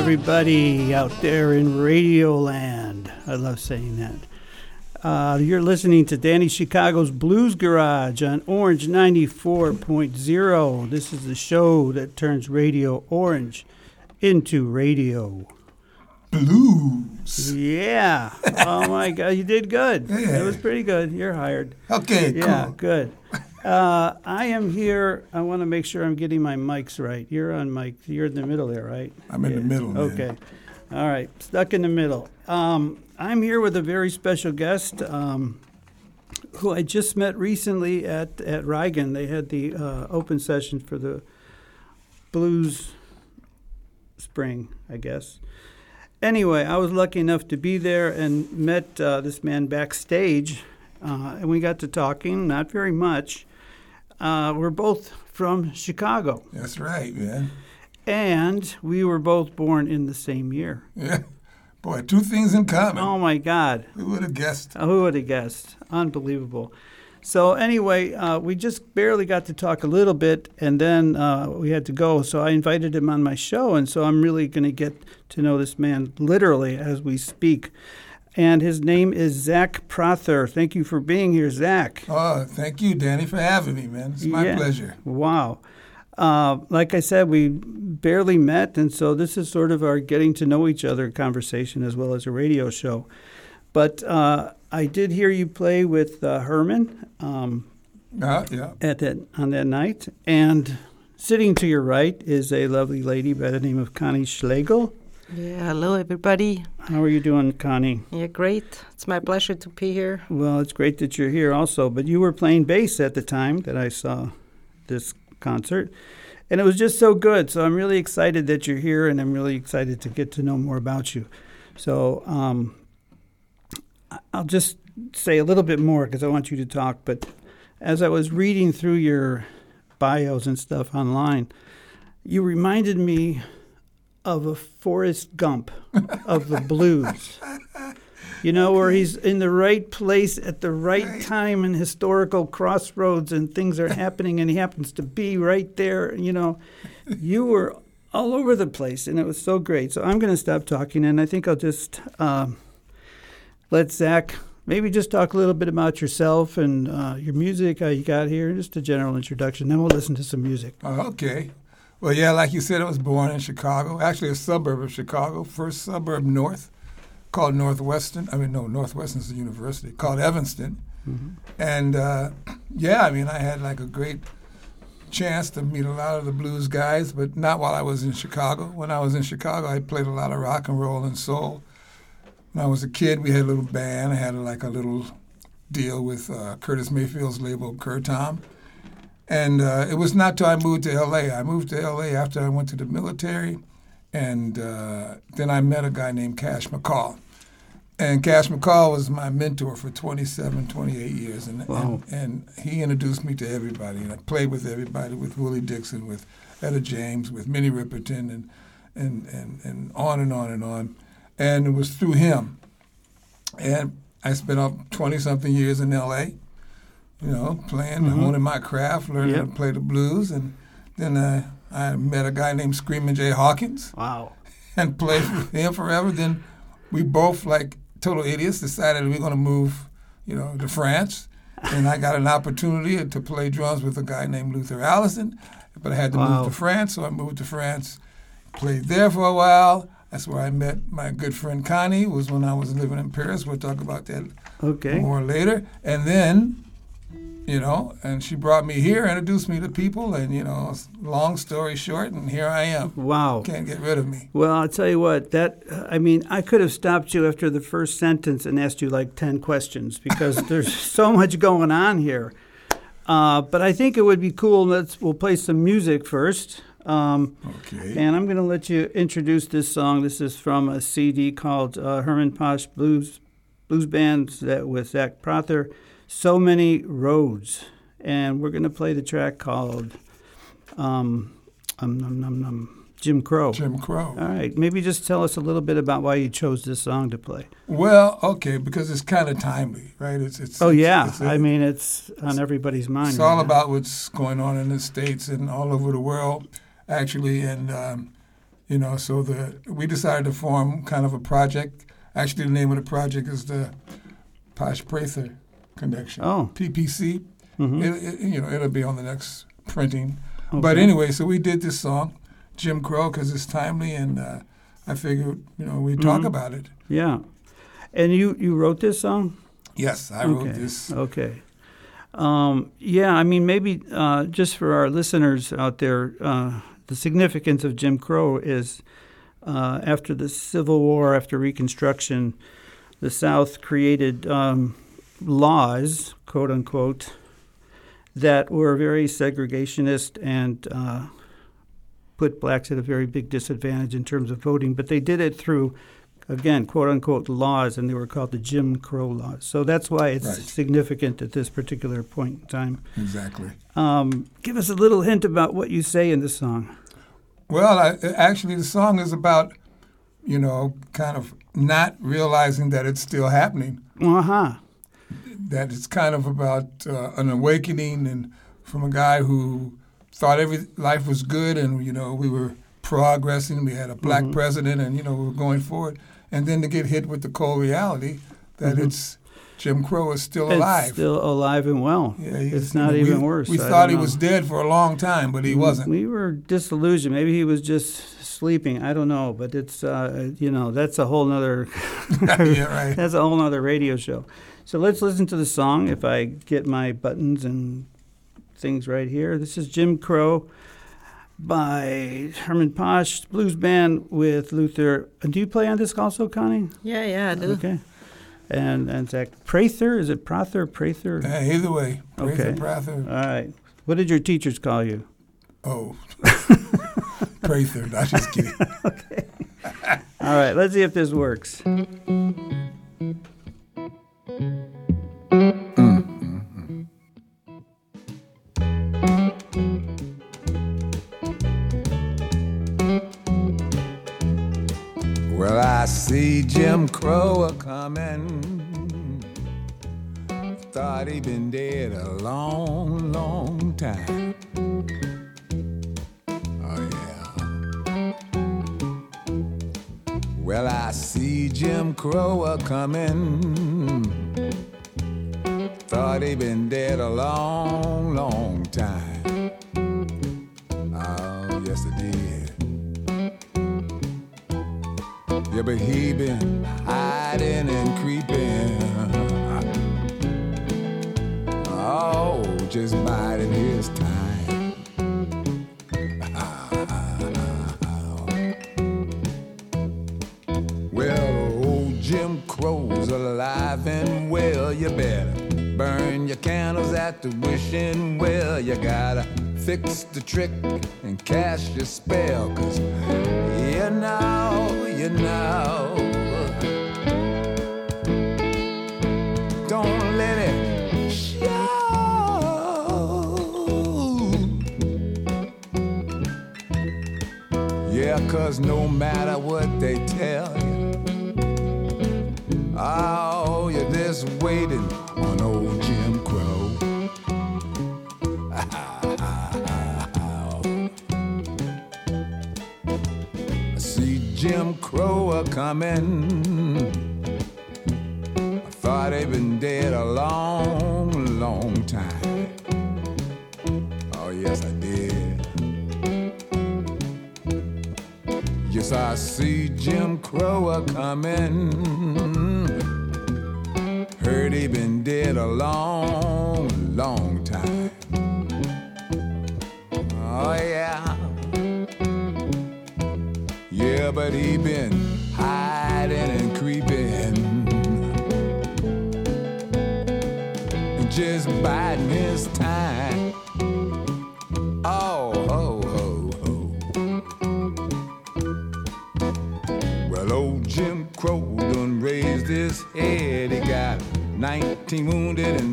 Everybody out there in Radioland. I love saying that. Uh, you're listening to Danny Chicago's Blues Garage on Orange 94.0. This is the show that turns Radio Orange into radio. Blues. Yeah. Oh, my God. You did good. Yeah. It was pretty good. You're hired. Okay, Yeah, cool. good. Uh, I am here. I want to make sure I'm getting my mics right. You're on mic. You're in the middle there, right? I'm in the middle, man. Okay. All right. Stuck in the middle. Um, I'm here with a very special guest um, who I just met recently at, at Reigen. They had the uh, open session for the Blues Spring, I guess. Anyway, I was lucky enough to be there and met uh, this man backstage, uh, and we got to talking, not very much. Uh, we're both from Chicago, That's right, man. and we were both born in the same year. Yeah. Boy, two things in common. Oh my God. Who would have guessed? Who would have guessed? Unbelievable. So anyway, uh, we just barely got to talk a little bit, and then uh, we had to go. So I invited him on my show, and so I'm really going to get to know this man literally as we speak. And his name is Zach Prather. Thank you for being here, Zach. Oh, thank you, Danny, for having me, man. It's my Yeah. pleasure. Wow. Uh, like I said, we barely met, and so this is sort of our getting to know each other conversation as well as a radio show. But uh, I did hear you play with uh, Hermann um, Uh, yeah. at that on that night, and sitting to your right is a lovely lady by the name of Connie Schlegel. Yeah, hello everybody. How are you doing, Connie? Yeah, great. It's my pleasure to be here. Well, it's great that you're here also, but you were playing bass at the time that I saw this concert. And it was just so good. So I'm really excited that you're here and I'm really excited to get to know more about you. So um, I'll just say a little bit more because I want you to talk. But as I was reading through your bios and stuff online, you reminded me of a Forrest Gump of the blues. You know, where he's in the right place at the right, Right. time in historical crossroads and things are happening and he happens to be right there. You know, you were all over the place and it was so great. So I'm going to stop talking and I think I'll just um, let Zach maybe just talk a little bit about yourself and uh, your music, how you got here, just a general introduction. Then we'll listen to some music. Okay. Well, yeah, like you said, I was born in Chicago, actually a suburb of Chicago, first suburb north, called Northwestern. I mean, no, Northwestern's a university, called Evanston. And uh, yeah, I mean, I had like a great chance to meet a lot of the blues guys, but not while I was in Chicago. When I was in Chicago, I played a lot of rock and roll and soul. When I was a kid, we had a little band. I had like a little deal with uh, Curtis Mayfield's label, Curtom. And uh, it was not till I moved to LA. I moved to LA after I went to the military, and uh, then I met a guy named Cash McCall. And Cash McCall was my mentor for 27, 28 years. And, Wow. and, and he introduced me to everybody. And I played with everybody, with Willie Dixon, with Etta James, with Minnie Riperton, and, and, and, and on and on and on. And it was through him. And I spent up 20 something years in LA, you know, playing, Mhm. honing my craft, learning Yep. to play the blues. And then uh, I met a guy named Screaming Jay Hawkins Wow. and played with him forever. Then we both, like total idiots, decided we are going to move, you know, to France. And I got an opportunity to play drums with a guy named Luther Allison, but I had to Wow. move to France, so I moved to France, played there for a while. That's where I met my good friend Connie. Was when I was living in Paris. We'll talk about that Okay. more later. And then, you know, and she brought me here, introduced me to people, and you know, long story short, and here I am. Wow. Can't get rid of me. Well, I'll tell you what, that, I mean, I could have stopped you after the first sentence and asked you like 10 questions because there's so much going on here. Uh, but I think it would be cool. Let's, we'll play some music first. Um, Okay. and I'm going to let you introduce this song. This is from a CD called uh, Hermann Posch Blues Blues Band that with Zach Prather. So many roads, and we're going to play the track called um, um, num, num, num, Jim Crow. Jim Crow. All right, maybe just tell us a little bit about why you chose this song to play. Well, okay, because it's kind of timely, right? It's it's. Oh yeah, it's a- I mean it's on everybody's mind. it's right all now. about what's going on in the states and all over the world, actually. And um, You know, so the we decided to form kind of a project. Actually, the name of the project is the Posch Prather Connection. Oh. PPC. Mhm. It, it, you know, it'll be on the next printing. But anyway, so we did this song, Jim Crow, because it's timely, and uh, I figured, you know, we talk Mhm. about it. Yeah. And you, you wrote this song? Yes, I wrote Okay. this. Okay. Um, yeah, I mean, maybe uh, just for our listeners out there, uh, the significance of Jim Crow is uh, after the Civil War, after Reconstruction, the South created um, laws, quote unquote, that were very segregationist and uh, put blacks at a very big disadvantage in terms of voting. But they did it through again, quote unquote, laws, and they were called the Jim Crow laws. So that's why it's Right. significant at this particular point in time. Exactly. Um, give us a little hint about what you say in the song. Well, I, actually, the song is about, you know, kind of not realizing that it's still happening. Uh huh. That it's kind of about uh, an awakening and from a guy who thought every life was good and you know we were progressing. We had a black Mhm. president and you know we were going forward, and then to get hit with the cold reality that Mhm. it's Jim Crow is still alive. Still alive and well. yeah, it's not know, even worse. We thought he know. was dead for a long time, but he wasn't. We were disillusioned. Maybe he was just sleeping. I don't know. But it's, uh, you know, that's a whole nother. yeah, right. That's a whole nother radio show. So let's listen to the song. If I get my buttons and things right here, this is Jim Crow by Hermann Posch Blues Band with Luther. Do you play on this also, Connie? Yeah, yeah, I do. Okay. And and Zach Prather, is it Prather? Prather? Uh, either way, Prather, Okay. Prather. All right. What did your teachers call you? Oh, Prather. I'm just kidding. okay. All right. Let's see if this works. He'd been dead a long, long time. Oh, yes, I did. Yes, I see Jim Crow a coming. Heard he been dead a long, long time. Oh yeah. Yeah, but he been biding his time. Oh, ho, ho, ho. Well, old Jim Crow done raised his head. He got 19 wounded and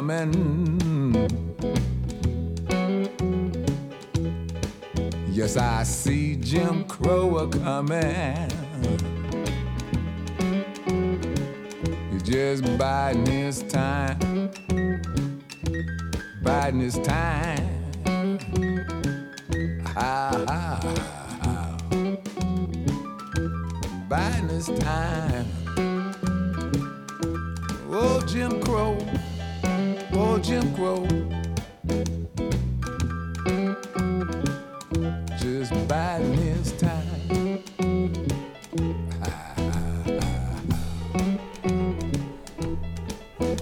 Crow a coming. Yes, I see Jim Crow a coming. He's just biding his time, biding his time. Ha, ha, ha. Biding his time. Oh, Jim Crow, oh, Jim Crow. Just biding his time.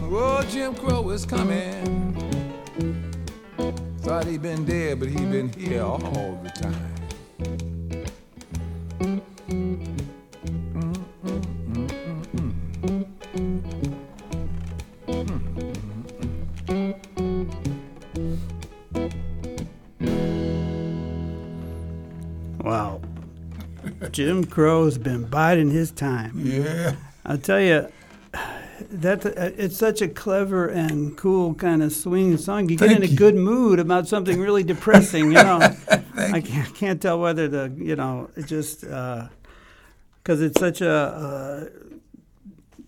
Oh, Jim Crow is coming. Thought he'd been dead, but he been here all the time. Crow's been biding his time. Yeah. I'll tell you, that it's such a clever and cool kind of swing song. You get Thank in a you. good mood about something really depressing. You know, I can't, can't tell whether the you know it just because it's such a uh,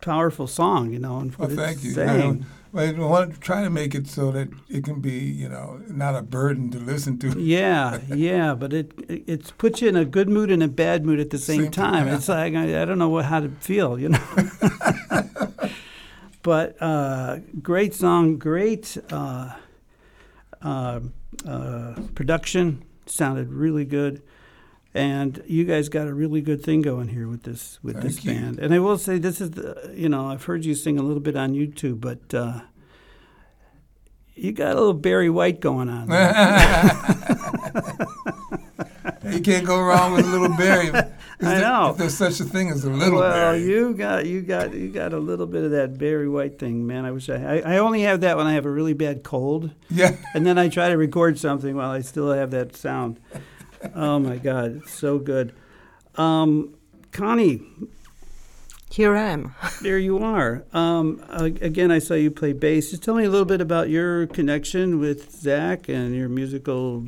powerful song. You know, and Well, thank you. saying. I want to try to make it so that it can be, you know, not a burden to listen to. Yeah, yeah, but it it puts you in a good mood and a bad mood at the same, Same time. time. It's like I, I don't know what, how to feel, you know. but uh, great song, great uh, uh, uh, production, sounded really good, and you guys got a really good thing going here with this with this Thank you. band. And I will say, this is the you know I've heard you sing a little bit on YouTube, but. Uh, you got a little Barry White going on. you can't go wrong with a little Barry. Is I there- know. If there's such a thing as a little well, Barry. you got you got you got a little bit of that Barry White thing, man. I wish I, I I only have that when I have a really bad cold, yeah. and then I try to record something while I still have that sound. Oh my God, it's so good. Um, Connie, Here I am. there you are. Um, again, I saw you play bass. Just tell me a little bit about your connection with Zach and your musical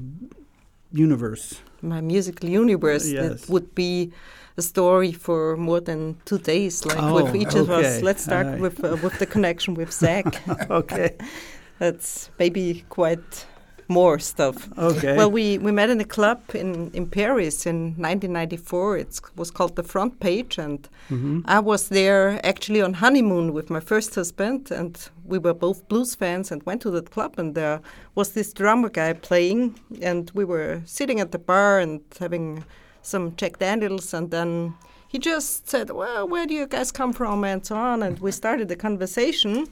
universe. My musical universe Yes. that would be a story for more than two days, like Oh, with each of okay. us. Let's start right. with uh, with the connection with Zach. Okay, That's maybe quite more stuff. okay. Well, we, we met in a club in, in Paris in 1994. It was called the Front Page, and Mhm. I was there actually on honeymoon with my first husband, and we were both blues fans and went to that club, and there was this drummer guy playing, and we were sitting at the bar and having some Jack Daniels, and then he just said, "Well, where do you guys come from?" and so on, and we started a conversation.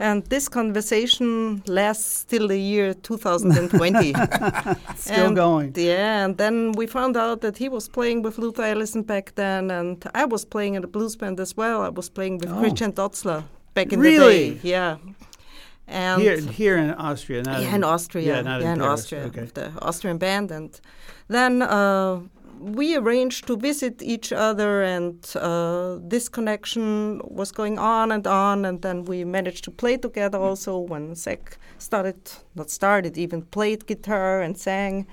And this conversation lasts till the year 2020. Still And- going. Yeah, and then we found out that he was playing with Luther Allison back then, and I was playing in a blues band as well. I was playing with Oh. Christian Dozzler back in Really? the day. Yeah. And Here, here in Austria, not yeah, in Austria. Yeah, not yeah, in in Austria, Okay. the Austrian band, and then uh, we arranged to visit each other, and uh, this connection was going on and on, and then we managed to play together also when Zach started, not started, even played guitar and sang,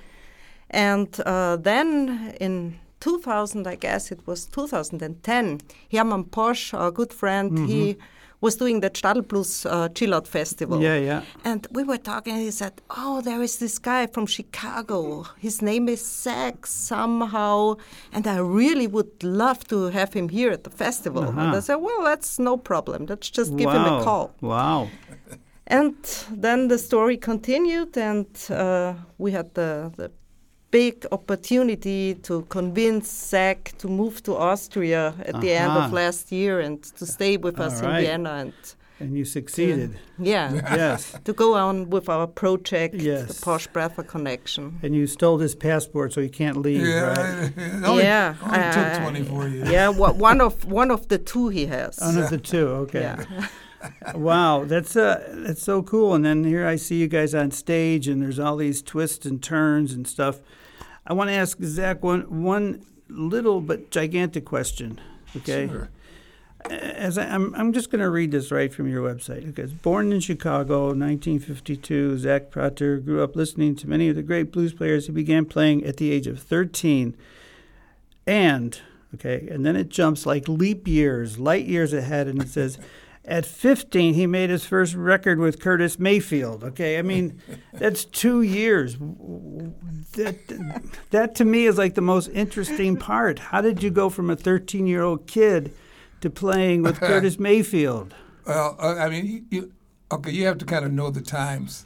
and uh, then in 2000, I guess it was 2010, Hermann Posch, our good friend, he was doing the Stadelblues uh, Chill Out Festival. Yeah, yeah. And we were talking, and he said, Oh, there is this guy from Chicago. His name is Zach somehow, and I really would love to have him here at the festival. And I Uh-huh. said, Well, that's no problem. Let's just give him a call. Wow. And then the story continued, and uh, we had the, the big opportunity to convince Zach to move to Austria at the end of last year and to stay with us All right. in Vienna. And and you succeeded. Yeah. yes. to go on with our project, Yes. the Posch Prather Connection. And you stole his passport, so he can't leave. Yeah, right? it only, yeah, only I- took 24 years. Yeah, one of one of the two he has. One of the two. Okay. Yeah. wow, that's uh, that's so cool. And then here I see you guys on stage, and there's all these twists and turns and stuff. I want to ask Zach one one little but gigantic question. Okay. Sure. As I, I'm, I'm just going to read this right from your website. Okay, born in Chicago, 1952, Zach Prather grew up listening to many of the great blues players. He began playing at the age of 13, and okay, and then it jumps like leap years, light years ahead, and it says. At 15, he made his first record with Curtis Mayfield. Okay, I mean, that's two years. That, that to me is like the most interesting part. How did you go from a 13 year old kid to playing with Curtis Mayfield? Well, uh, I mean, you, you, okay, you have to kind of know the times.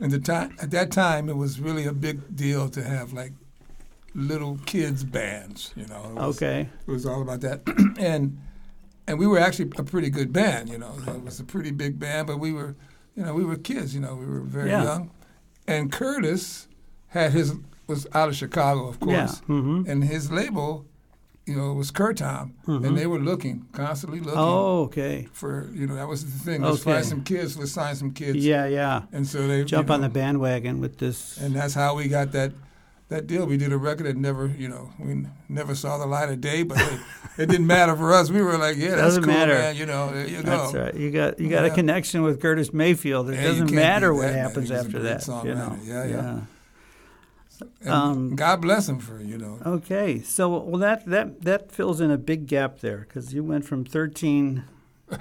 And the time at that time, it was really a big deal to have like little kids bands. You know, it was, Okay. it was all about that. and and we were actually a pretty good band. You know, it was a pretty big band, but we were, you know, we were kids. You know, we were very Yeah. young. And Curtis had his was out of Chicago, of Yeah. course, hmm and his label, you know, was Curtom, and they were looking constantly looking Oh, okay. for you know that was the thing. Let's Okay. find some kids. Let's sign some kids. Yeah, yeah. And so they Jump you on the bandwagon with this. And that's how we got that that deal. We did a record that never, you know, we never saw the light of day, but it, it didn't matter for us. We were like, yeah, that's Doesn't cool, matter. man. You know, you go. That's right. You got you got a connection with Curtis Mayfield. It Yeah, doesn't matter beat what happens He was a after that. You know. songwriter. Yeah, yeah. Um, God bless him for you know. Okay, so well that that that fills in a big gap there because you went from 13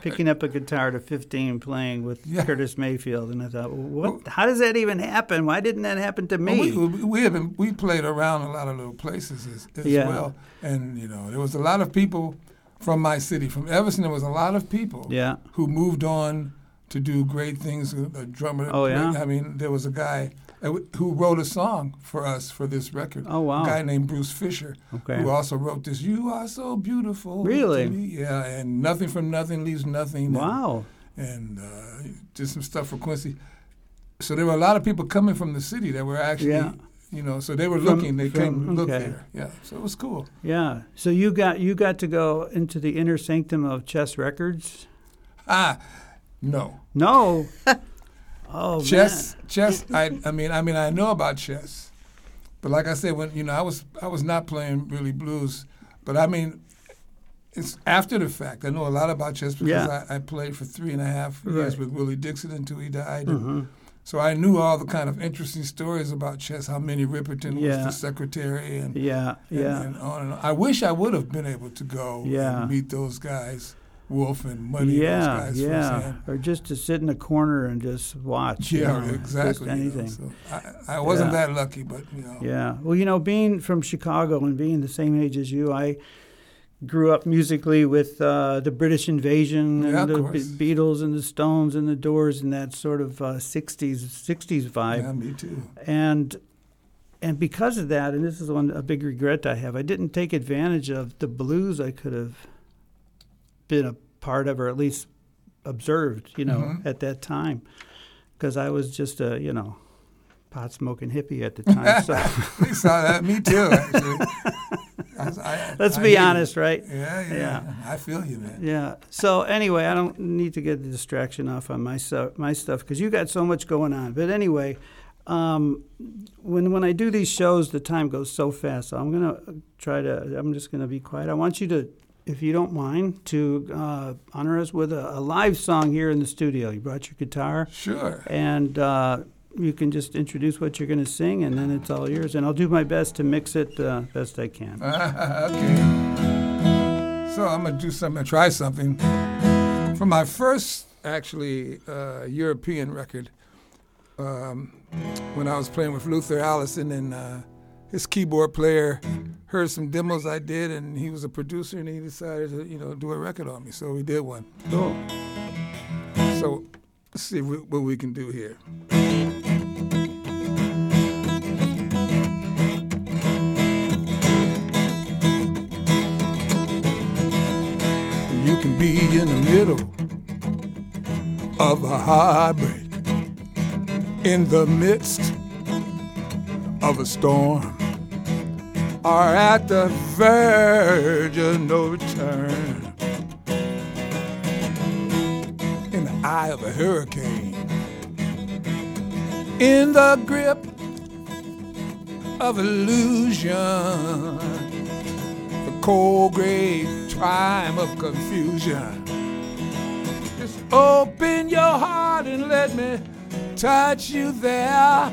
picking up a guitar to 15 playing with Yeah. Curtis Mayfield, and I thought, well, what? How does that even happen? Why didn't that happen to me? Well, we, we have been, we played around a lot of little places as, as Yeah. well, and you know there was a lot of people from my city, from Evanston. There was a lot of people yeah. who moved on to do great things. A drummer. Oh, yeah? I mean, there was a guy uh, who wrote a song for us for this record. Oh, wow. A guy named Bruce Fisher, Okay. who also wrote this. You are so beautiful. Really? Yeah, and nothing from nothing leaves nothing. Wow. And, and uh, just some stuff for Quincy. So there were a lot of people coming from the city that were actually. Yeah. You know, so they were From- looking. They from- came to look there. Yeah, so it was cool. Yeah. So you got you got to go into the inner sanctum of Chess Records? Ah, no. No. oh chess chess I, I mean i mean i know about chess but like i said when you know i was i was not playing really blues but i mean it's after the fact i know a lot about chess because Yeah. I, I played for three and a half years Right. with willie dixon until he died man. and hmm so i knew all the kind of interesting stories about chess how minnie riperton Yeah. was the secretary and, Yeah. and, Yeah. and on and on i wish i would have been able to go Yeah. and meet those guys wolf and muddy those yeah. guys Yeah. Or just to sit in a corner and just watch. you Yeah, know, exactly. Just you know, anything. so I, I wasn't Yeah. that lucky, but you know. Yeah. Well, you know, being from Chicago and being the same age as you, I grew up musically with uh, the British Invasion and Yeah, the. Be- Beatles and the Stones and the Doors and that sort of uh, 60s 60s vibe. Yeah, me too. And and because of that, and this is one a big regret I have, I didn't take advantage of the blues I could have been a part of or at least observed, you know, Mhm. at that time. Because I was just a, you know, pot smoking hippie at the time. So we saw that. Me too, actually. I I- let's I be honest, right? Yeah, yeah, Yeah. I feel you, man. Yeah. So anyway, I don't need to get the distraction off on my stuff, my stuff, because you got so much going on. But anyway, um, when when I do these shows, the time goes so fast. So I'm gonna try to. I'm just gonna be quiet. I want you to, if you don't mind, to uh, honor us with a, a live song here in the studio. You brought your guitar, Sure. and uh, you can just introduce what you're gonna sing, and then it's all yours. And I'll do my best to mix it uh, best I can. okay. So I'm gonna do something. I try something from my first, actually, uh, European record. Um, when I was playing with Luther Allison and uh, his keyboard player heard some demos I did, and he was a producer, and he decided to, you know, do a record on me. So we did one. Cool. So let's see what we can do here. You can be in the middle of a heartbreak in the midst of a storm are at the verge of no return. In the eye of a hurricane, in the grip of illusion, the cold gray triumph of confusion. Just open your heart and let me touch you there.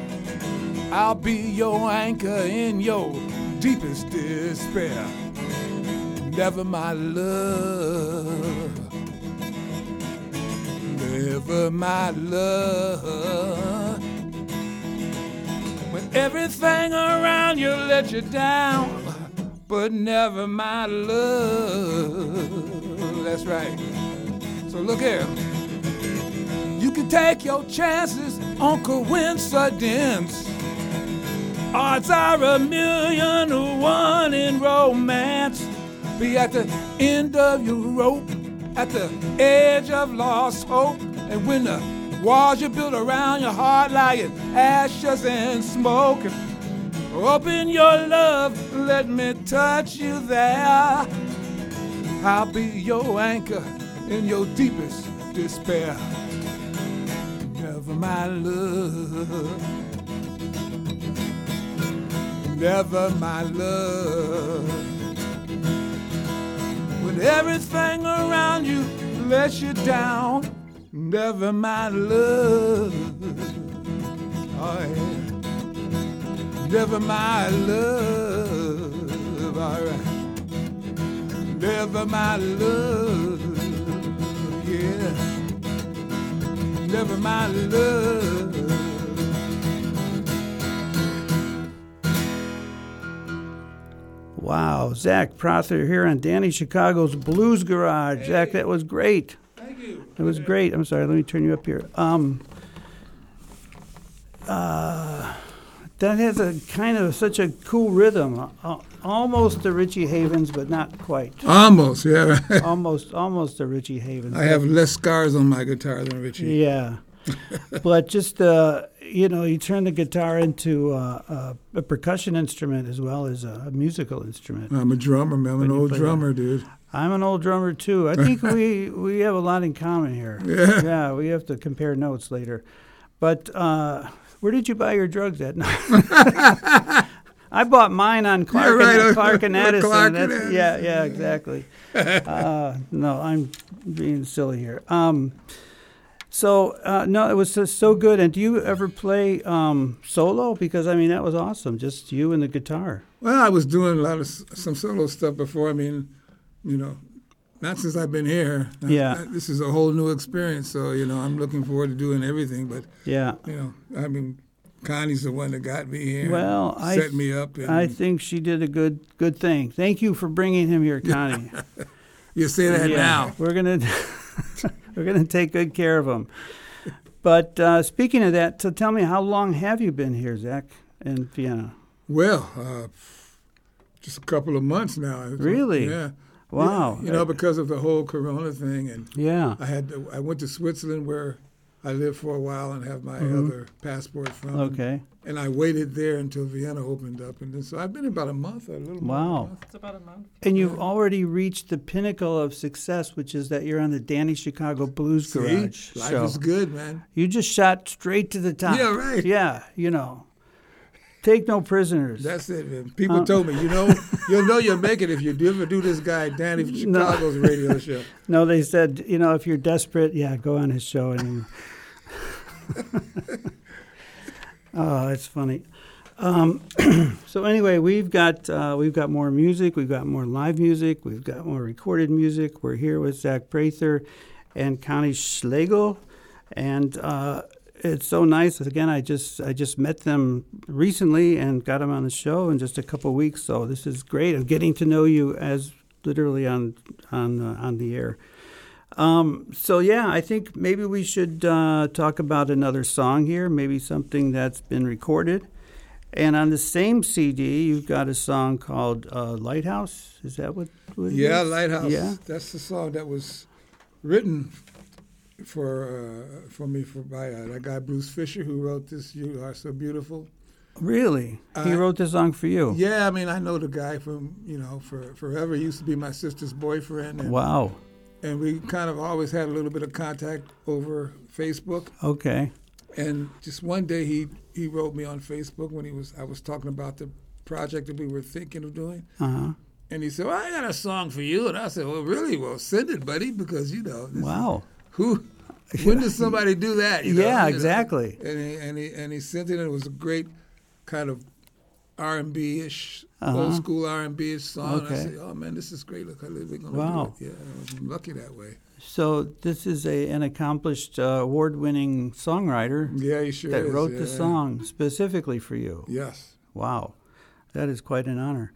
I'll be your anchor in your deepest despair. Never my love. Never my love. When everything around you let you down, but never my love. That's right. So look here. You can take your chances on coincidence. Odds are a million to one in romance. Be at the end of your rope, at the edge of lost hope. And when the walls you built around your heart lie in ashes and smoke, open your love, let me touch you there. I'll be your anchor in your deepest despair. Never my love. Never my love. When everything around you lets you down, never my love. Oh, yeah. Never my love. All right. Never my love. Yeah. Never my love. Wow, Zach Prather here on Danny Chicago's Blues Garage. Zach, that was great. Thank you. It was great. I'm sorry. Let me turn you up here. Um, uh, that has a kind of such a cool rhythm, uh, almost a Richie Havens, but not quite. Almost, yeah. almost, almost a Richie Havens. I have less scars on my guitar than Richie. Yeah, but just uh, you know, you turn the guitar into uh, uh, a percussion instrument as well as a, musical instrument. I'm a drummer, man. I'm an old drummer, dude. I'm an old drummer too. I think we we have a lot in common here. Yeah. Yeah, we have to compare notes later. But uh, where did you buy your drugs at? I bought mine on Clark, right, and, Clark and on Addison. Clark and. Yeah, yeah, exactly. uh, no, I'm being silly here. Um, so uh, no, it was just so good. And do you ever play um, solo? Because I mean, that was awesome. Just you and the guitar. Well, I was doing a lot of some solo stuff before. I mean, you know, not since I've been here. Yeah. uh, This is a whole new experience. So, you know, I'm looking forward to doing everything. But, Yeah. you know, I mean, Connie's the one that got me here. Well, and I, me up. And, I think she did a good good thing. Thank you for bringing him here, Connie. you say that Yeah, now. We're gonna we're gonna take good care of them. But uh, speaking of that, so tell me, how long have you been here, Zach, in Vienna? Well, uh, just a couple of months now. Really? Yeah. Wow. You know, because of the whole Corona thing, and Yeah. I had to, I went to Switzerland where I lived for a while and have my Mhm. other passport from. Okay. And I waited there until Vienna opened up, and then, so I've been about a month, a little more. than a Wow. month. It's about a month. And you've already reached the pinnacle of success, which is that you're on the Danny Chicago Blues See? Garage Life show. is good, man. You just shot straight to the top. Yeah, right. Yeah, you know. Take no prisoners. That's it. Man. People Uh, told me, you know, you'll know you'll make it if you do ever do this guy Danny from No. Chicago's radio show. No, they said, you know, if you're desperate, yeah, go on his show. And oh, that's funny. Um, so anyway, we've got uh, we've got more music. We've got more live music. We've got more recorded music. We're here with Zach Prather and Connie Schlegel, and uh, it's so nice. Again, I just I just met them recently and got them on the show in just a couple weeks. So this is great. I'm getting to know you as literally on on uh, on the air. Um, so yeah, I think maybe we should uh, talk about another song here. Maybe something that's been recorded. And on the same CD, you've got a song called uh, "Lighthouse." Is that what? what Yeah, is? Lighthouse. Yeah. That's the song that was written for uh, for me for by uh, that guy Bruce Fisher who wrote this "You Are So Beautiful." Really? he wrote this song for you? Yeah, I mean I know the guy from you know for forever. He used to be my sister's boyfriend, and, Wow. And we kind of always had a little bit of contact over Facebook. Okay. And just one day he he wrote me on Facebook when he was I was talking about the project that we were thinking of doing. Uh huh. And he said, "Well, I got a song for you." And I said, "Well, really? Well, send it, buddy, because you know, Wow. who, when does somebody do that? you know? Yeah, exactly. And he and he and he sent it. and It was a great kind of R and B ish, Uh-huh. old school R and B song. And I say, "Oh man, this is great. Look, we're gonna Wow. do it." Yeah, I'm lucky that way. So this is a an accomplished uh, award-winning songwriter Yeah, he sure that is, wrote yeah. the song specifically for you. Yes. Wow, that is quite an honor.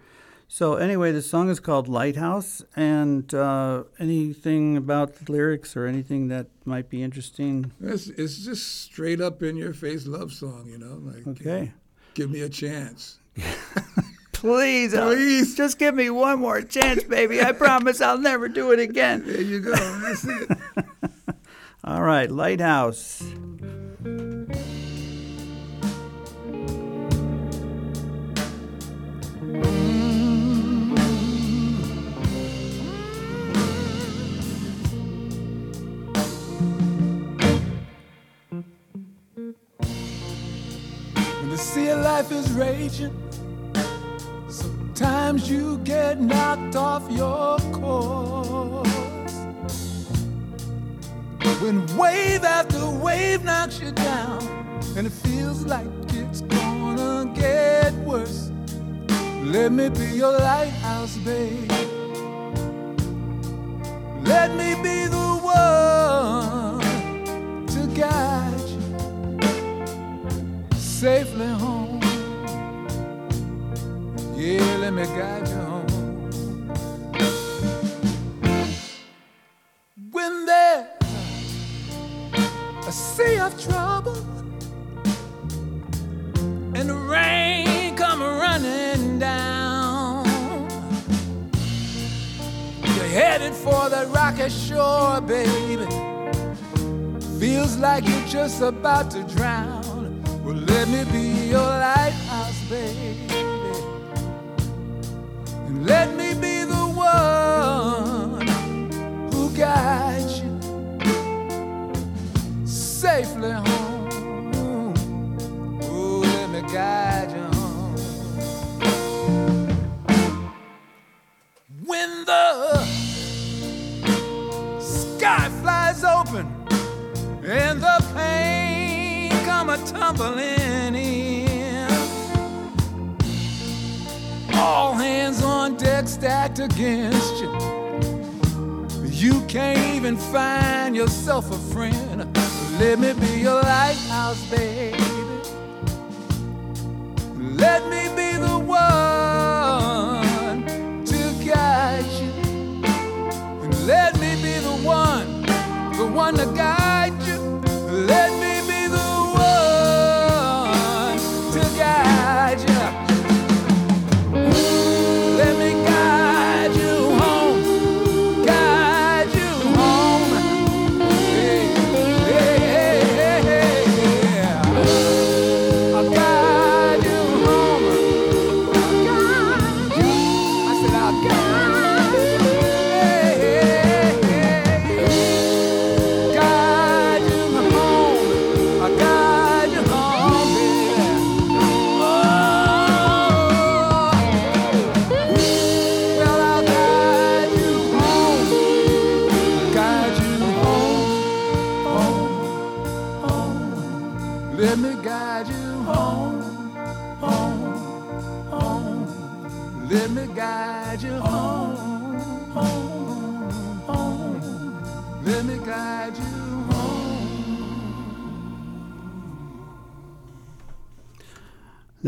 So anyway, the song is called Lighthouse, and uh, anything about the lyrics or anything that might be interesting? It's, it's just straight up in your face love song, you know. Like, Okay. give me a chance. Please, uh, Please. just give me one more chance, baby. I promise I'll never do it again. There you go. That's it. All right, Lighthouse. When the sea of life is raging, sometimes you get knocked off your course. When wave after wave knocks you down, and it feels like it's gonna get worse. Let me be your lighthouse, babe. Let me be the one to guide you safely home. Me guide you home. When there's a sea of trouble and the rain come running down, you're headed for that rocky shore, baby. Feels like you're just about to drown. Well, let me be your lighthouse, baby. Let me be the one who guides you safely home. Oh, let me guide you home. When the sky flies open and the pain come a tumbling stacked against you. You can't even find yourself a friend. Let me be your lighthouse, baby. Let me be the one to guide you. And let me be the one, the one to guide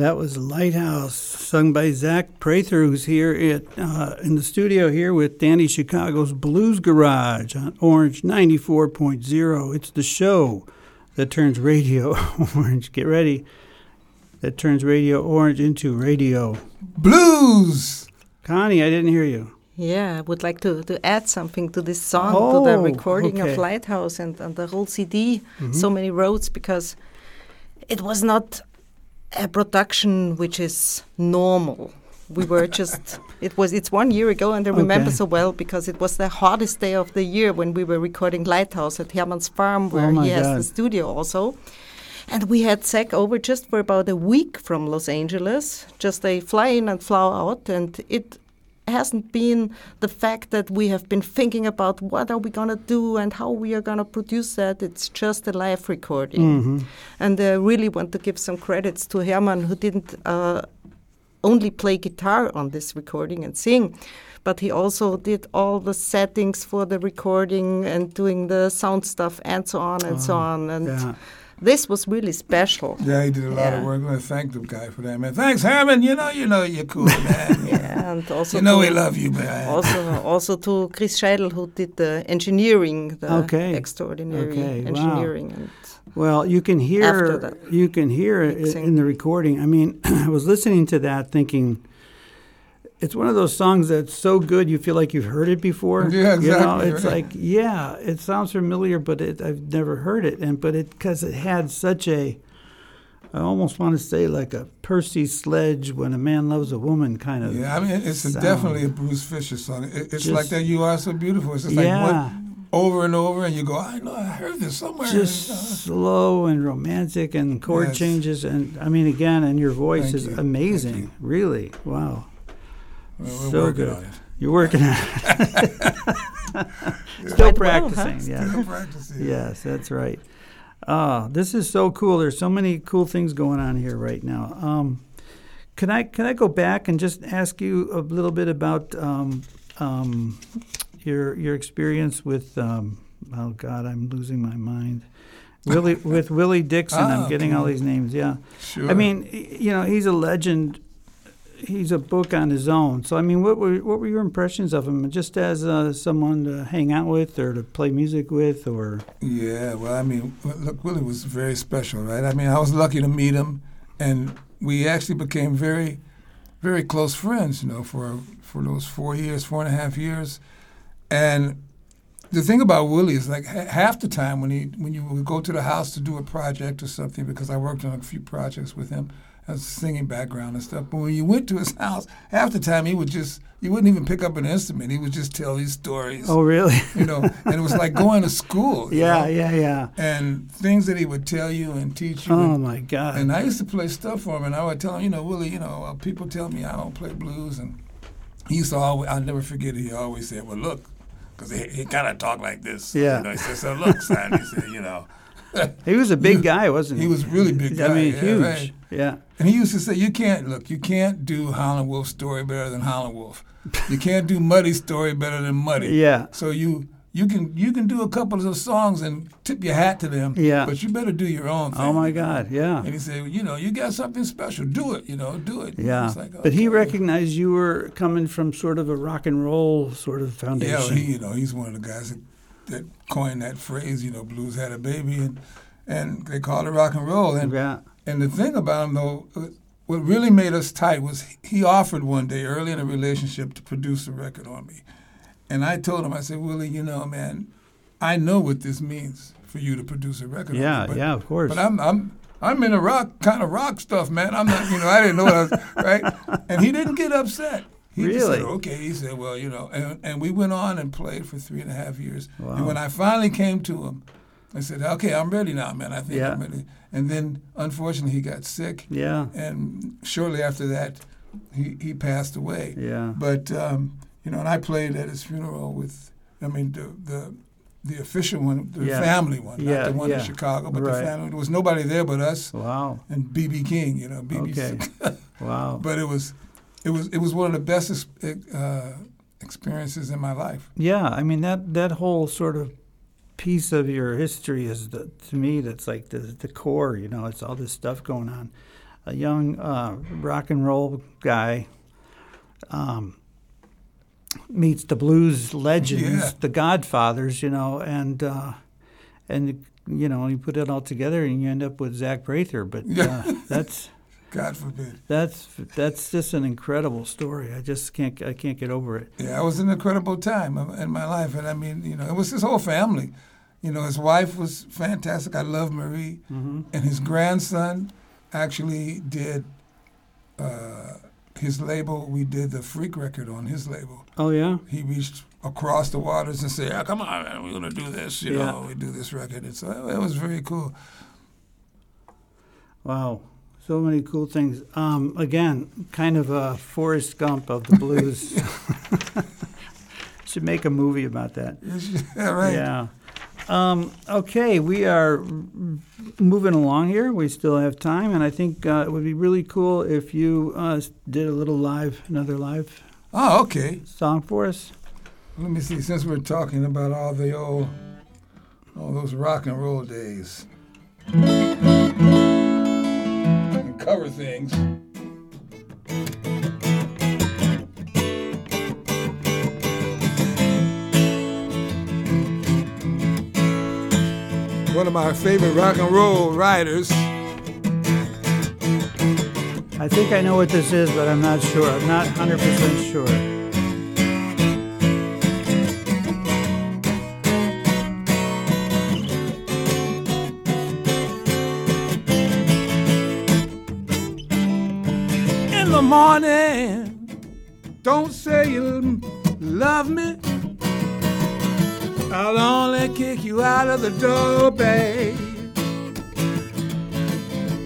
That was Lighthouse, sung by Zach Prather, who's here at, uh, in the studio here with Danny Chicago's Blues Garage on Orange 94.0. It's the show that turns radio orange. Get ready. That turns radio orange into radio. Blues. Connie, I didn't hear you. Yeah, I would like to, to add something to this song, to the Oh, recording okay. of Lighthouse and, and the whole CD, So Many Roads, because it was not a production which is normal. We were just, it was, it's one year ago, and I remember Okay. so well because it was the hottest day of the year when we were recording Lighthouse at Hermann's Farm, oh where Oh he has God. the studio also. And we had Zach over just for about a week from Los Angeles, just a fly in and fly out. And it hasn't been the fact that we have been thinking about what are we going to do and how we are going to produce that. It's just a live recording. Mm-hmm. And I really want to give some credits to Hermann, who didn't uh, only play guitar on this recording and sing, but he also did all the settings for the recording and doing the sound stuff and so on and so ah, on. And yeah. This was really special. Yeah, he did a lot of work. I want to thank the guy for that, man. Thanks, Hermann. You know, you know, you're cool, man. Yeah, and also You know to, we love you, man. also also to Chris Scheidel who did the engineering, the Okay. extraordinary Okay, wow. engineering. And Well, you can hear you can hear it in the recording. I mean, I was listening to that thinking it's one of those songs that's so good you feel like you've heard it before. Yeah, You know, exactly, it's right. like yeah, it sounds familiar, but it, I've never heard it, and but it because it had such a I almost want to say like a Percy Sledge when a man loves a woman kind of. Yeah, I mean, it's a, definitely a Bruce Fisher song. It, it's Just- like that. You are so beautiful. It's just like yeah. one, over and over, and you go, I know, I heard this somewhere. just uh-huh. slow and romantic and chord Yes. changes and I mean again and your voice Thank is you. Amazing you. really wow we're so working good. on it. you're working on it still Quite well, huh? practicing yeah Still practicing. yes that's right oh this is so cool there's so many cool things going on here right now um, can I can I go back and just ask you a little bit about um, um, your your experience with um, oh God I'm losing my mind Willie with Willie Dixon Ah, I'm getting all these names yeah Sure. I mean, you know, he's a legend. He's a book on his own. So, I mean, what were what were your impressions of him, just as uh, someone to hang out with or to play music with, or Yeah, well, I mean, look, Willie was very special, right? I mean, I was lucky to meet him, and we actually became very, very close friends, you know, for for those four years, four and a half years. And the thing about Willie is like ha- half the time when he when you would go to the house to do a project or something, because I worked on a few projects with him, a singing background and stuff. But when you went to his house, half the time he would just he wouldn't even pick up an instrument. He would just tell these stories, oh, really? you know, and it was like going to school. yeah, know? yeah, yeah. and things that he would tell you and teach you. Oh and, my God! and I used to play stuff for him, and I would tell him, you know, Willie, you know, uh, people tell me I don't play blues, and he used to always, I'll never forget it. He always said, well, look, because he, he kind of talked like this. Yeah. You know, he said, so look, son, he said, you know. he was a big guy, wasn't he? He was really big I guy, mean, yeah, huge. right. Yeah. And he used to say, you can't, look, you can't do Howlin' Wolf's story better than Howlin' Wolf. You can't do Muddy's story better than Muddy. Yeah. So you you can you can do a couple of songs and tip your hat to them. Yeah. But you better do your own thing. Oh my? God! Yeah. And he said, you know, you got something special. Do it. You know, do it. Yeah. Like, but he recognized you were coming from sort of a rock and roll sort of Yeah, foundation. well, he, you know, he's one of the guys that, that coined that phrase. You know, blues had a baby, and and they called it rock and roll. And yeah. and the thing about him though, uh, what really made us tight was he offered one day early in a relationship to produce a record on me, and I told him, I said, Willie, you know, man, I know what this means for you to produce a record. Yeah. on me, but, yeah. Of course. But I'm I'm I'm in a rock kind of rock stuff, man. I'm not, you know, I didn't know what I was right, and he didn't get upset. He just said, Really? okay. He said, well, you know, and, and we went on and played for three and a half years. Wow. And when I finally came to him, I said, okay, I'm ready now, man. I think Yeah. I'm ready. And then, unfortunately, he got sick, yeah. and shortly after that, he, he passed away. Yeah. But um, you know, and I played at his funeral with, I mean, the the, the official one, the Yeah. family one, Yeah, not the one yeah. in Chicago, but Right. the family. There was nobody there but us Wow. and BB King. You know, BB. Okay. Wow. but it was, it was it was one of the best uh, experiences in my life. Yeah, I mean that that whole sort of piece of your history is the, to me that's like the the core. You know, it's all this stuff going on. A young uh, rock and roll guy um, meets the blues legends, Yeah. the Godfathers. You know, and uh, and you know you put it all together and you end up with Zach Prather. But Yeah. uh, that's God forbid. That's that's just an incredible story. I just can't I can't get over it. Yeah, it was an incredible time in my life, and I mean, you know, it was his whole family. You know, his wife was fantastic. I love Marie, hmm and his grandson actually did uh, his label. We did the Freak record on his label. Oh yeah. He reached across the waters and said, yeah, "Come on, man, we're gonna do this." You Yeah. know, we do this record. And so it was very cool. Wow. So many cool things. Um, again, kind of a Forrest Gump of the blues. Should make a movie about that. yeah, right. Yeah. Um, okay, we are moving along here. We still have time, and I think uh, it would be really cool if you uh, did a little live, another live Oh, okay. song for us. Let me see. Since we're talking about all the old, all those rock and roll days, cover things. One of my favorite rock and roll writers. I think I know what this is, but I'm not sure. I'm not 100% sure. Morning. Don't say you love me. I'll only kick you out of the door, babe.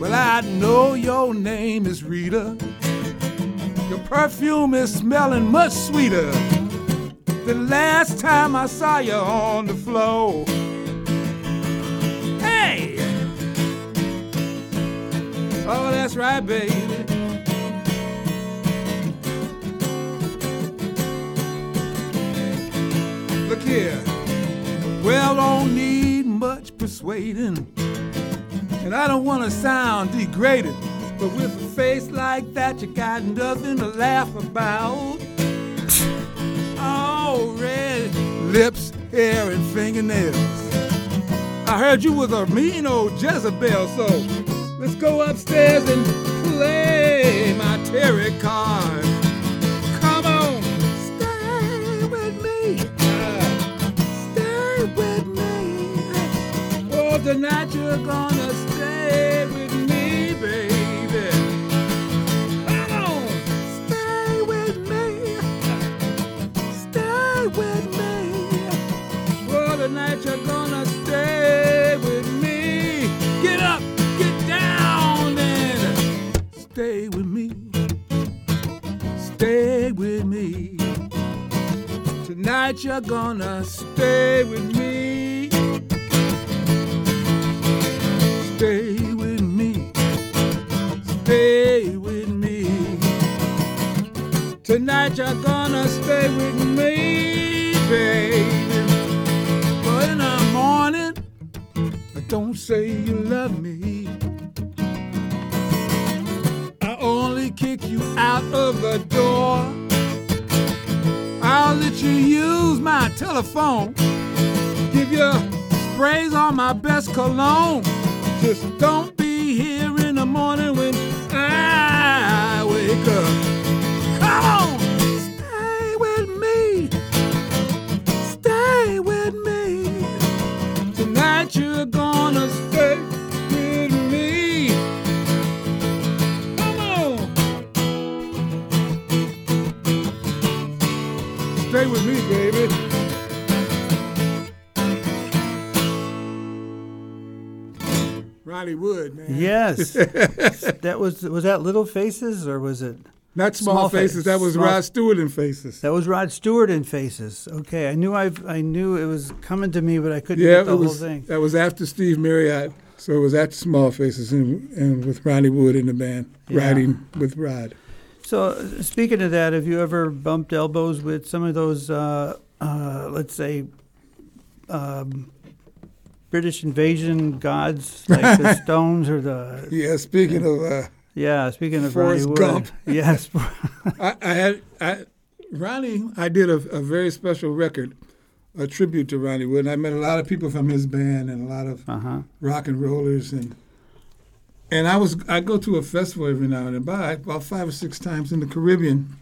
Well, I know your name is Rita. Your perfume is smelling much sweeter than last time I saw you on the floor. Hey! Oh, that's right, baby. Here. Well, don't need much persuading. And I don't want to sound degraded. But with a face like that, you got nothing to laugh about. Oh, red lips, hair, and fingernails. I heard you was a mean old Jezebel, so let's go upstairs and play my tarot card. Me. Oh, tonight you're gonna stay with me, baby. Come on, stay with me. Stay with me. Oh, tonight you're gonna stay with me. Get up, get down, and stay with me. Stay with me. Tonight you're gonna stay with me. Tonight you're gonna stay with me, baby. But in the morning, I don't say you love me. I only kick you out of the door. I'll let you use my telephone. Give you sprays on my best cologne. Just don't be here in the morning when I wake up. Ronnie Wood, man. Yes. that was was that Little Faces or was it Not small, Small faces. Faces. That was Small- Rod Stewart in Faces. that was Rod Stewart in Faces? Okay, I knew I I knew it was coming to me, but I couldn't Yeah, get the it whole was. thing. That was after Steve Marriott. So it was after Small Faces and, and with Ronnie Wood in the band, Yeah. riding with Rod. So, speaking of that, have you ever bumped elbows with some of those, uh, uh, let's say, um, British invasion gods like the Stones or the Yeah. Speaking of, uh, yeah? Speaking of Forrest Ronnie Wood, yes, I, I had I, Ronnie. I did a, a very special record, a tribute to Ronnie Wood. And I met a lot of people from his band and a lot of uh huh. rock and rollers and and I was I go to a festival every now and then, by about five or six times in the Caribbean,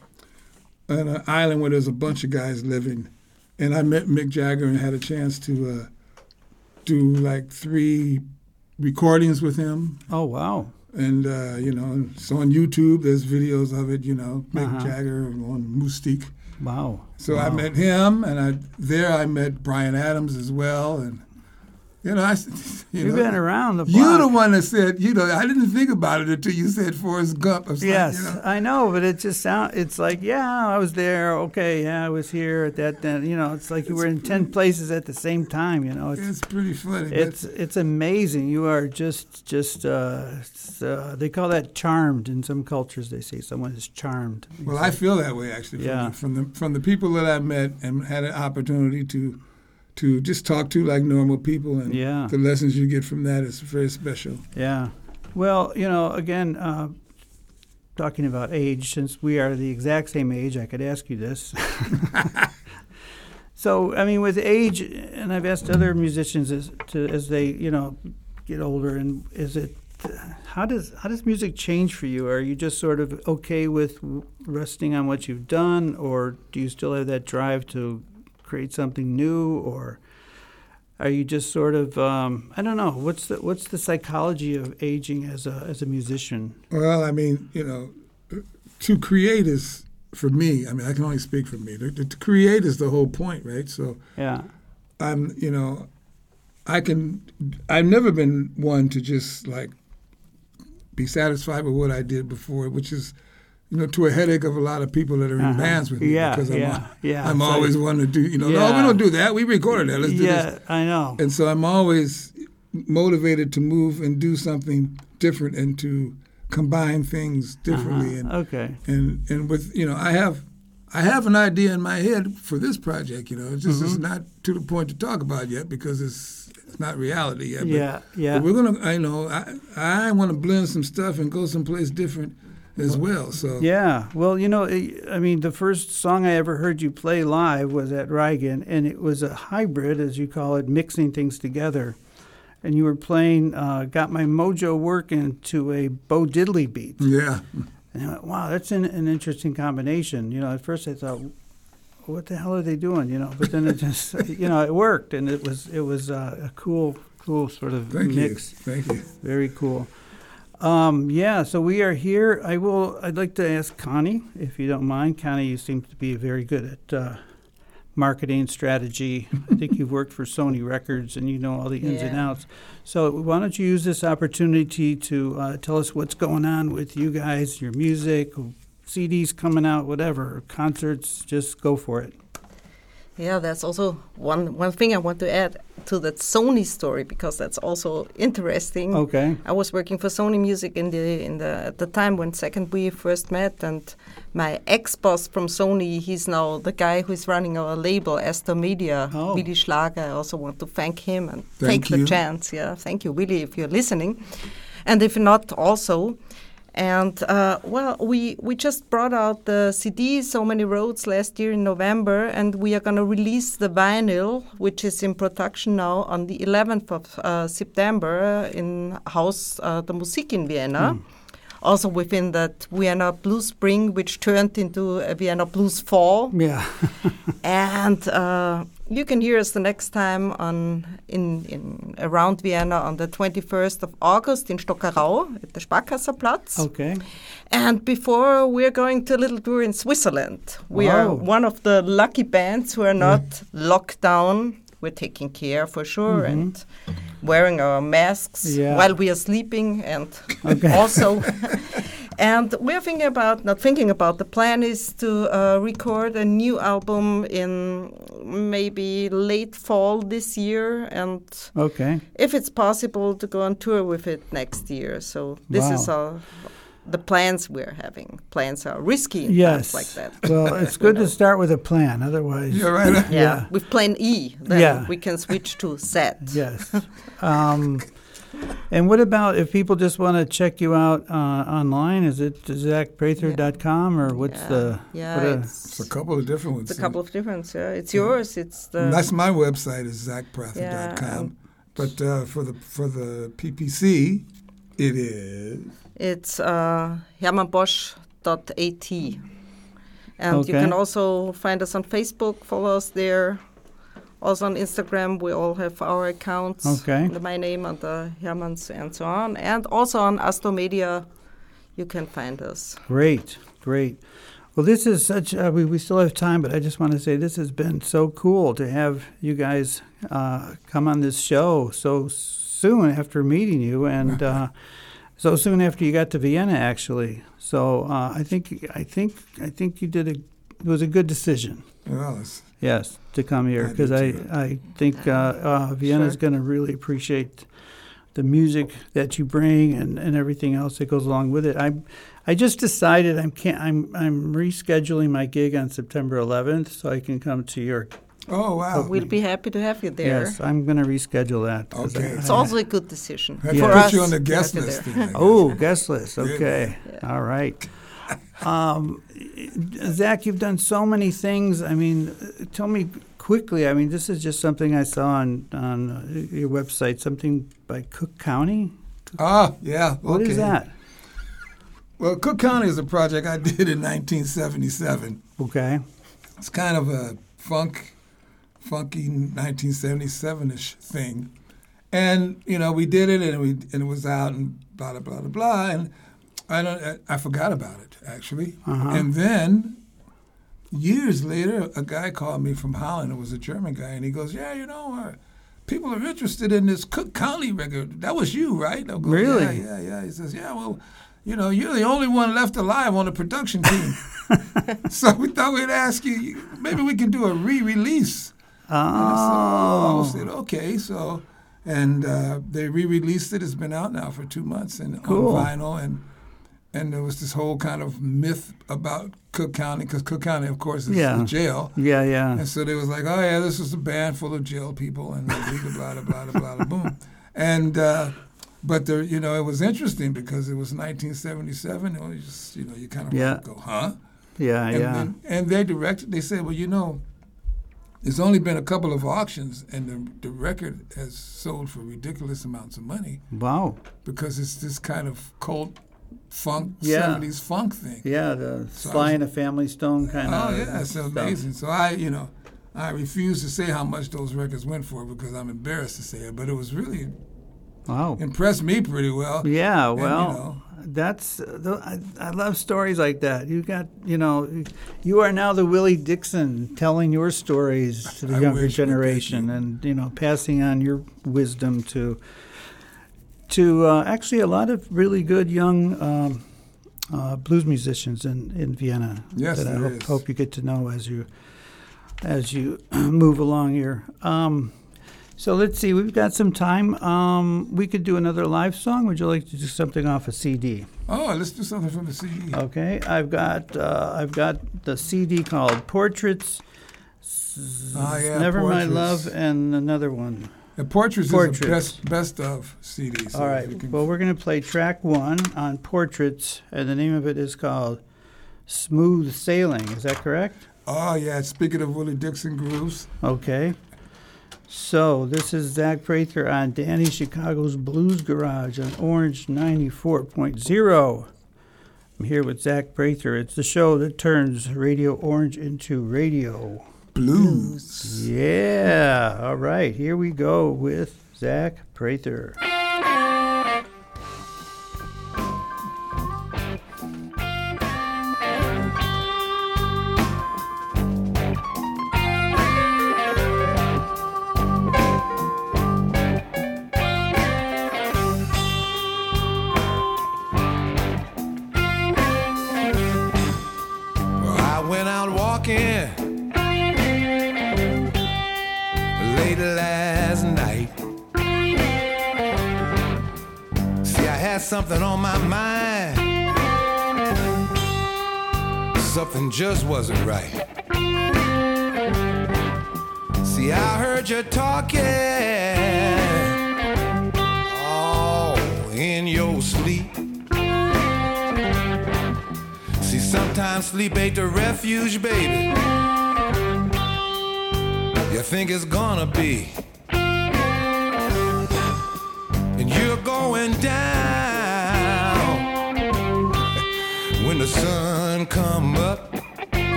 on an island where there's a bunch of guys living, and I met Mick Jagger and had a chance to uh, do like three recordings with him, Oh wow. and uh, you know, so on YouTube. There's videos of it. You know, Mick Uh-huh. Jagger on Mustique. Wow. So I met him, and I there I met Bryan Adams as well, and you know, I you You've know, been around the block. you're the one that said, you know, I didn't think about it until you said Forrest Gump. Yes, you know, I know, but it just sound. It's like, yeah, I was there. Okay, yeah, I was here at that. Then you know, it's like you were in ten places at the same time. You know, it's it's pretty funny. it's it's amazing. You are just just uh, uh, they call that charmed in some cultures. They say someone is charmed. well, I feel that way actually. From, Yeah. the, from the from the people that I met and had an opportunity to to just talk to like normal people, and Yeah. the lessons you get from that is very special. Yeah. Well, you know, again, uh, talking about age, since we are the exact same age, I could ask you this. so, I mean, with age, and I've asked other musicians as to as they, you know, get older, and is it how does how does music change for you? Are you just sort of okay with resting on what you've done, or do you still have that drive to create something new, or are you just sort of um, I don't know what's the what's the psychology of aging as a as a musician? Well, I mean, you know, to create is for me. I mean, I can only speak for me. To, to create is the whole point, right? So. Yeah, I'm, you know, I can. I've never been one to just like be satisfied with what I did before, which is, you know, to a headache of a lot of people that are in Uh-huh. bands with me. Yeah, because I'm, yeah, yeah. I'm like- always wanting to do. You know, no, we don't do that. We recorded that. Let's do yeah, this. I know. And so I'm always motivated to move and do something different and to combine things differently. Uh-huh. And Okay, and and with you know i have i have an idea in my head for this project you know it's just Mm-hmm. it's not to the point to talk about yet because it's it's not reality yet but, yeah, yeah. but we're gonna i know i i want to blend some stuff and go someplace different as well so Yeah, well, you know, I I mean, the first song I ever heard you play live was at Reigen, and it was a hybrid, as you call it, mixing things together. And you were playing uh, "Got My Mojo Working" to a Bo Diddley beat, yeah and I went, "Wow, that's an, an interesting combination." You know, at first I thought, "What the hell are they doing?" You know, but then it just, you know, it worked, and it was it was uh, a cool, cool sort of thank mix. you thank you Very cool. Um, yeah, so we are here. I will. I'd like to ask Connie, if you don't mind. Connie, you seem to be very good at uh, marketing strategy. I think you've worked for Sony Records and you know all the ins and outs. So why don't you use this opportunity to uh, tell us what's going on with you guys, your music, CDs coming out, whatever, concerts. Just go for it. Yeah, that's also one one thing I want to add to that Sony story because that's also interesting. Okay. I was working for Sony Music in the in the at the time when Second we first met, and my ex boss from Sony, he's now the guy who's running our label Astor Media, Oh. Willy Schlager. I also want to thank him and Thank take you. the chance. Yeah, thank you, Willy, if you're listening, and if not, also. And uh, well, we we just brought out the CD "So Many Roads" last year in November, and we are going to release the vinyl, which is in production now on the 11th of uh, September in Haus uh, der Musik in Vienna. Also within that Vienna Blues Spring, which turned into a Vienna Blues Fall Yeah. and uh, you can hear us the next time on in, in around Vienna on the 21st of August in Stockerau at the Sparkasseplatz. okay. And before we're going to a little tour in Switzerland. We are one of the lucky bands who are mm. not locked down. We're taking care for sure mm-hmm. and wearing our masks Yeah. while we are sleeping and Okay. also and we're thinking about not thinking about the plan is to uh, record a new album in maybe late fall this year and Okay. if it's possible to go on tour with it next year so this is Wow. our the plans we're having plans are risky in Yes. like that Well, it's good to start with a plan. Otherwise, you're right yeah, Yeah. with plan e then Yeah. we can switch to set Yes. um, and what about if people just want to check you out uh, online? Is it zachprather.com or what's yeah. the? yeah what a- it's, it's a couple of different ones it's a couple of different yeah it's yours it's the that's my website is zachprather.com Yeah, um, but uh, for the for the ppc It is. It's uh, hermannposch.at. And you can also find us on Facebook, follow us there. Also on Instagram, we all have our accounts. Okay. under My name and the Hermanns and so on. And also on Astromedia, you can find us. Great, great. Well, this is such. Uh, we we still have time, but I just want to say this has been so cool to have you guys uh, come on this show so soon after meeting you, and uh, so soon after you got to Vienna, actually. So uh, I think I think I think you did a it was a good decision. Well, it's, Yes, to come here because I, too. I think uh, uh, Vienna's Sure. going to really appreciate the music that you bring and, and everything else that goes along with it. I I just decided I'm can't I'm I'm rescheduling my gig on September 11th so I can come to your. oh, wow. We'll be happy to have you there. Yes, I'm going to reschedule that. Okay. I- It's I- also a good decision. I have for put us you on the guest list. then, Oh, guest list. Okay. Yeah. All right. Um, Zach, you've done so many things. I mean, tell me quickly. I mean, this is just something I saw on on your website. Something by Cook County. Ah, yeah. What is okay. that? Well, Cook County is a project I did in 1977. Okay. It's kind of a funk, funky 1977-ish thing, and you know we did it and we and it was out and blah blah blah blah blah and I don't I, I forgot about it actually, Uh-huh. and then years later a guy called me from Holland. It was a German guy, and he goes, "Yeah, you know." Uh, People are interested in this Cook County record. That was you, right? Go, Really? Yeah, yeah, yeah. He says, yeah, well, you know, you're the only one left alive on the production team. so we thought we'd ask you, maybe we can do a re-release. And I Oh. said, okay. So, and uh, they re-released it. It's been out now for two months and Cool. on vinyl. And and there was this whole kind of myth about Cook County because Cook County, of course, is Yeah. jail. Yeah, yeah. And so they was like, oh yeah, this is a band full of jail people and blah blah blah blah blah blah, blah boom. And uh, but there, you know, it was interesting because it was 1977. It was just, you know, you kind of Yeah. go, huh? Yeah, And, yeah. then, and they directed. They said, well, you know, there's only been a couple of auctions, and the the record has sold for ridiculous amounts of money Wow. because it's this kind of cult funk Yeah. 70s funk thing. Yeah, the So Sly was- and a Family Stone kind of. Oh yeah, it's amazing. So I, you know, I refuse to say how much those records went for because I'm embarrassed to say it, but it was really Wow. impressed me pretty well. Yeah, And, you well, know. that's uh, I, I love stories like that. You got, you know, you are now the Willie Dixon telling your stories to the I younger wish, but thank generation, you. and you know, passing on your wisdom to to uh, actually a lot of really good young um, uh, blues musicians in, in Vienna. Yes, that I hope, hope you get to know as you as you move along here. Um, so let's see, we've got some time. Um, we could do another live song. Would you like to do something off a CD? Oh, let's do something from the CD. Okay, I've got uh, I've got the CD called Portraits. Oh, yeah, Never My Love, and another one. The Portraits, Portraits. is the best best of CD. So All you can- Well, we're going to play track one on Portraits, and the name of it is called Smooth Sailing. Is that correct? oh yeah. Speaking of Willie Dixon grooves, Okay. So this is Zach Prather on Danny Chicago's Blues Garage on Orange 94.0. I'm here with Zach Prather. It's the show that turns Radio Orange into radio. Blues. Yeah. All right. Here we go with Zach Prather.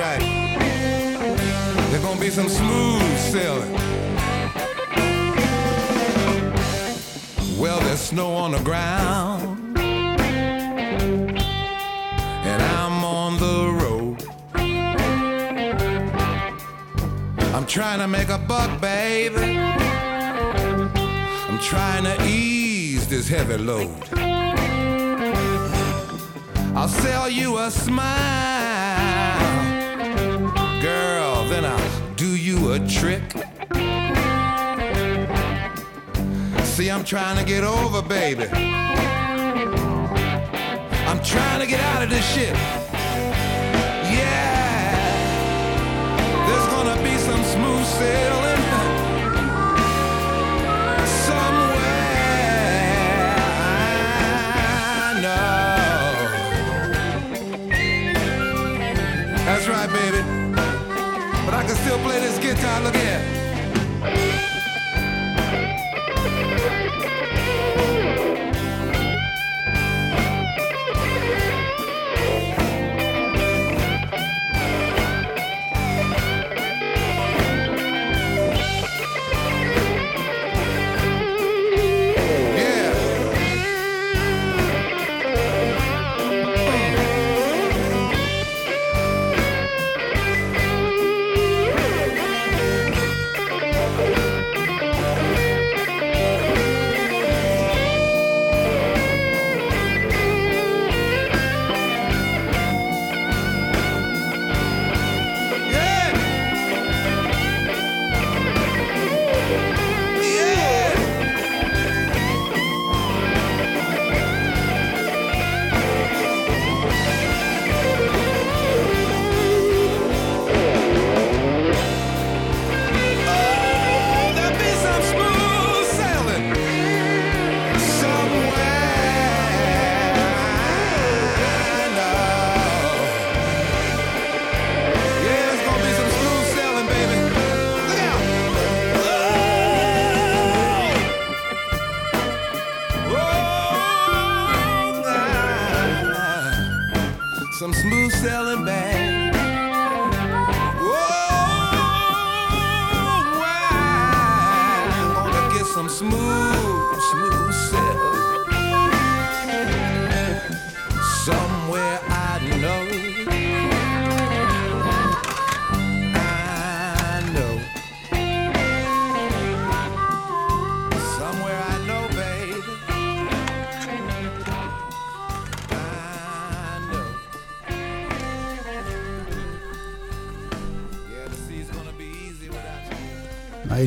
Right. There's gonna be some smooth sailing. Well, there's snow on the ground. And I'm on the road. I'm trying to make a buck, baby. I'm trying to ease this heavy load. I'll sell you a smile, do a trick. See, I'm trying to get over, baby. I'm trying to get out of this shit. Yeah, there's gonna be some smooth sailing somewhere. I know. That's right, baby. Still play this guitar. Look here.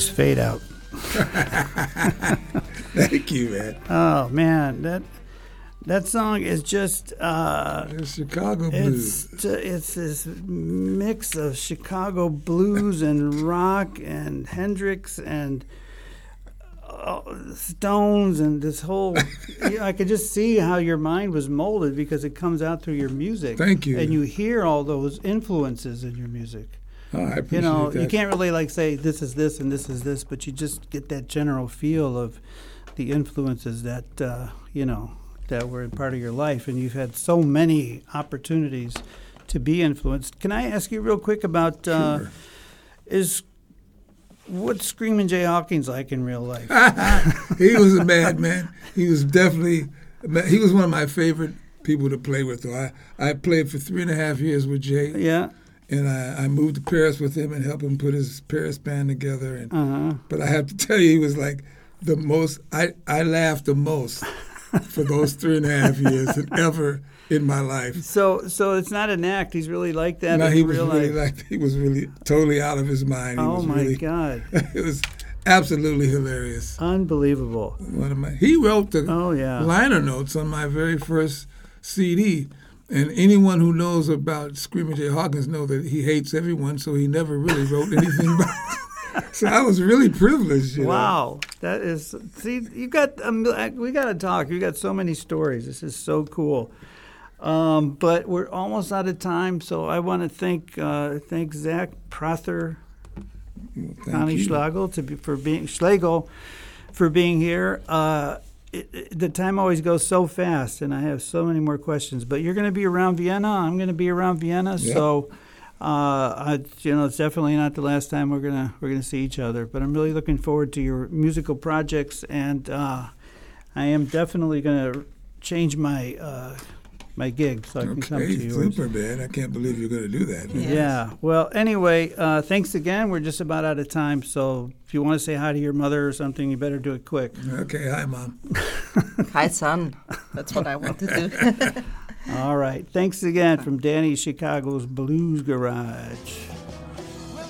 Nice fade out. Thank you, man. Oh man, that that song is just uh, It's Chicago blues. it's ju- it's this mix of Chicago blues and rock and Hendrix and uh, Stones and this whole. yeah, I could just see how your mind was molded because it comes out through your music. Thank you. And you hear all those influences in your music. Oh, I appreciate you know, that. you can't really like say this is this and this is this, but you just get that general feel of the influences that uh, you know that were part of your life, and you've had so many opportunities to be influenced. Can I ask you real quick about uh, Sure. is what's Screaming Jay Hawkins like in real life? he was a madman. He was definitely he was one of my favorite people to play with. Though I I played for three and a half years with Jay, yeah. And I, I moved to Paris with him and helped him put his Paris band together. And Uh huh. but I have to tell you, he was like the most. I I laughed the most for those three and a half years than ever in my life. So so it's not an act. He's really like that No, he was really life. like he was really totally out of his mind. He oh my really, God. it was absolutely hilarious. Unbelievable. One of my he wrote the Oh yeah. liner notes on my very first CD. And anyone who knows about Screaming Jay Hawkins know that he hates everyone, so he never really wrote anything about So I was really privileged. You know. Wow, that is. See, you got. Um, we got to talk. You got so many stories. This is so cool. Um, but we're almost out of time, so I want to thank uh, thank Zach Prather, Thank Connie you. Schlagel to be, for being Schlegel for being here. Uh, it, it- the time always goes so fast, and I have so many more questions. But you're going to be around Vienna. I'm going to be around Vienna, Yeah. so. Uh, I, you know, it's definitely not the last time we're gonna we're gonna see each other. But I'm really looking forward to your musical projects, and uh, I am definitely gonna change my uh, my gig so I can come to Okay, yours. super, man. I can't believe you're going to do that. man. Yeah. Well, anyway, uh, thanks again. We're just about out of time, so if you want to say hi to your mother or something, you better do it quick. Okay, hi, Mom. Hi, son. That's what I want to do. All right. Thanks again from Danny Chicago's Blues Garage. Well,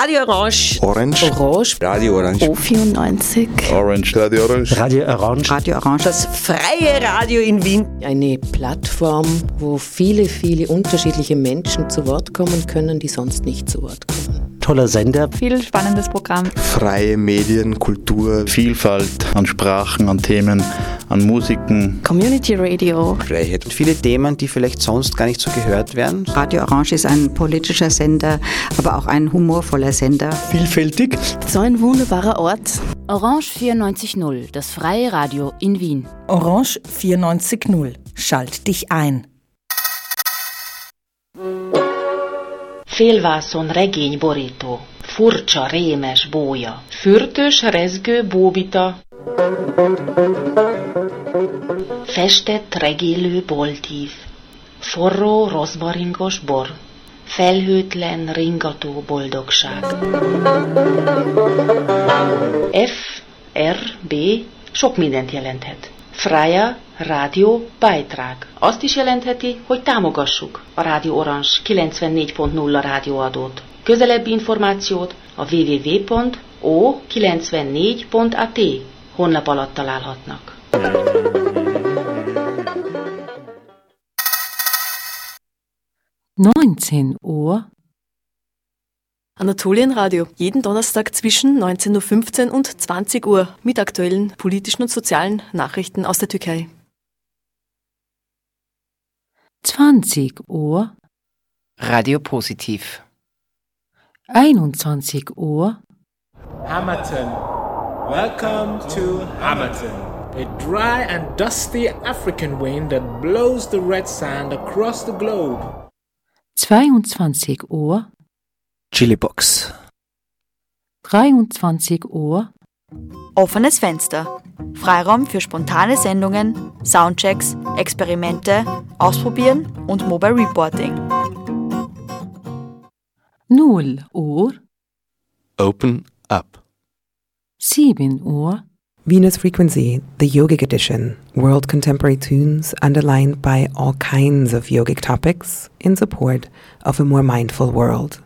Radio Orange. Orange. Orange. Radio Orange. O94. Orange. Radio Orange. Radio Orange. Radio Orange. Das freie Radio in Wien. Eine Plattform, wo viele, viele unterschiedliche Menschen zu Wort kommen können, die sonst nicht zu Wort kommen. Toller Sender. Viel spannendes Programm. Freie Medien, Kultur, Vielfalt an Sprachen, an Themen, an Musiken. Community Radio. Freiheit und viele Themen, die vielleicht sonst gar nicht so gehört werden. Radio Orange ist ein politischer Sender, aber auch ein humorvoller Sender. Vielfältig. So ein wunderbarer Ort. Orange 94.0, das freie Radio in Wien. Orange 94.0. Schalt dich ein. Félvászon regény borító, furcsa rémes bója, fürtös rezgő bóbita, festett regélő boltív, forró rozmaringos bor, felhőtlen ringató boldogság. F, R, B sok mindent jelenthet. Freya Rádió Beitrag. Azt is jelentheti, hogy támogassuk a Rádió Orange 94.0 rádióadót. Közelebbi információt a www.o94.at honlap alatt találhatnak. Neunzehn Uhr. Anatolienradio. Jeden Donnerstag zwischen 19.15 Uhr und 20 Uhr mit aktuellen politischen und sozialen Nachrichten aus der Türkei. 20 Uhr. Radio Positiv. 21 Uhr. Hamilton. Welcome to Hamilton. A dry and dusty African wind that blows the red sand across the globe. 22 Uhr. Chilibox. 23 Uhr. Offenes Fenster. Freiraum für spontane Sendungen, Soundchecks, Experimente, Ausprobieren und Mobile Reporting. 0 Uhr. Open up. 7 Uhr. Venus Frequency, the yogic edition, world contemporary tunes underlined by all kinds of yogic topics in support of a more mindful world.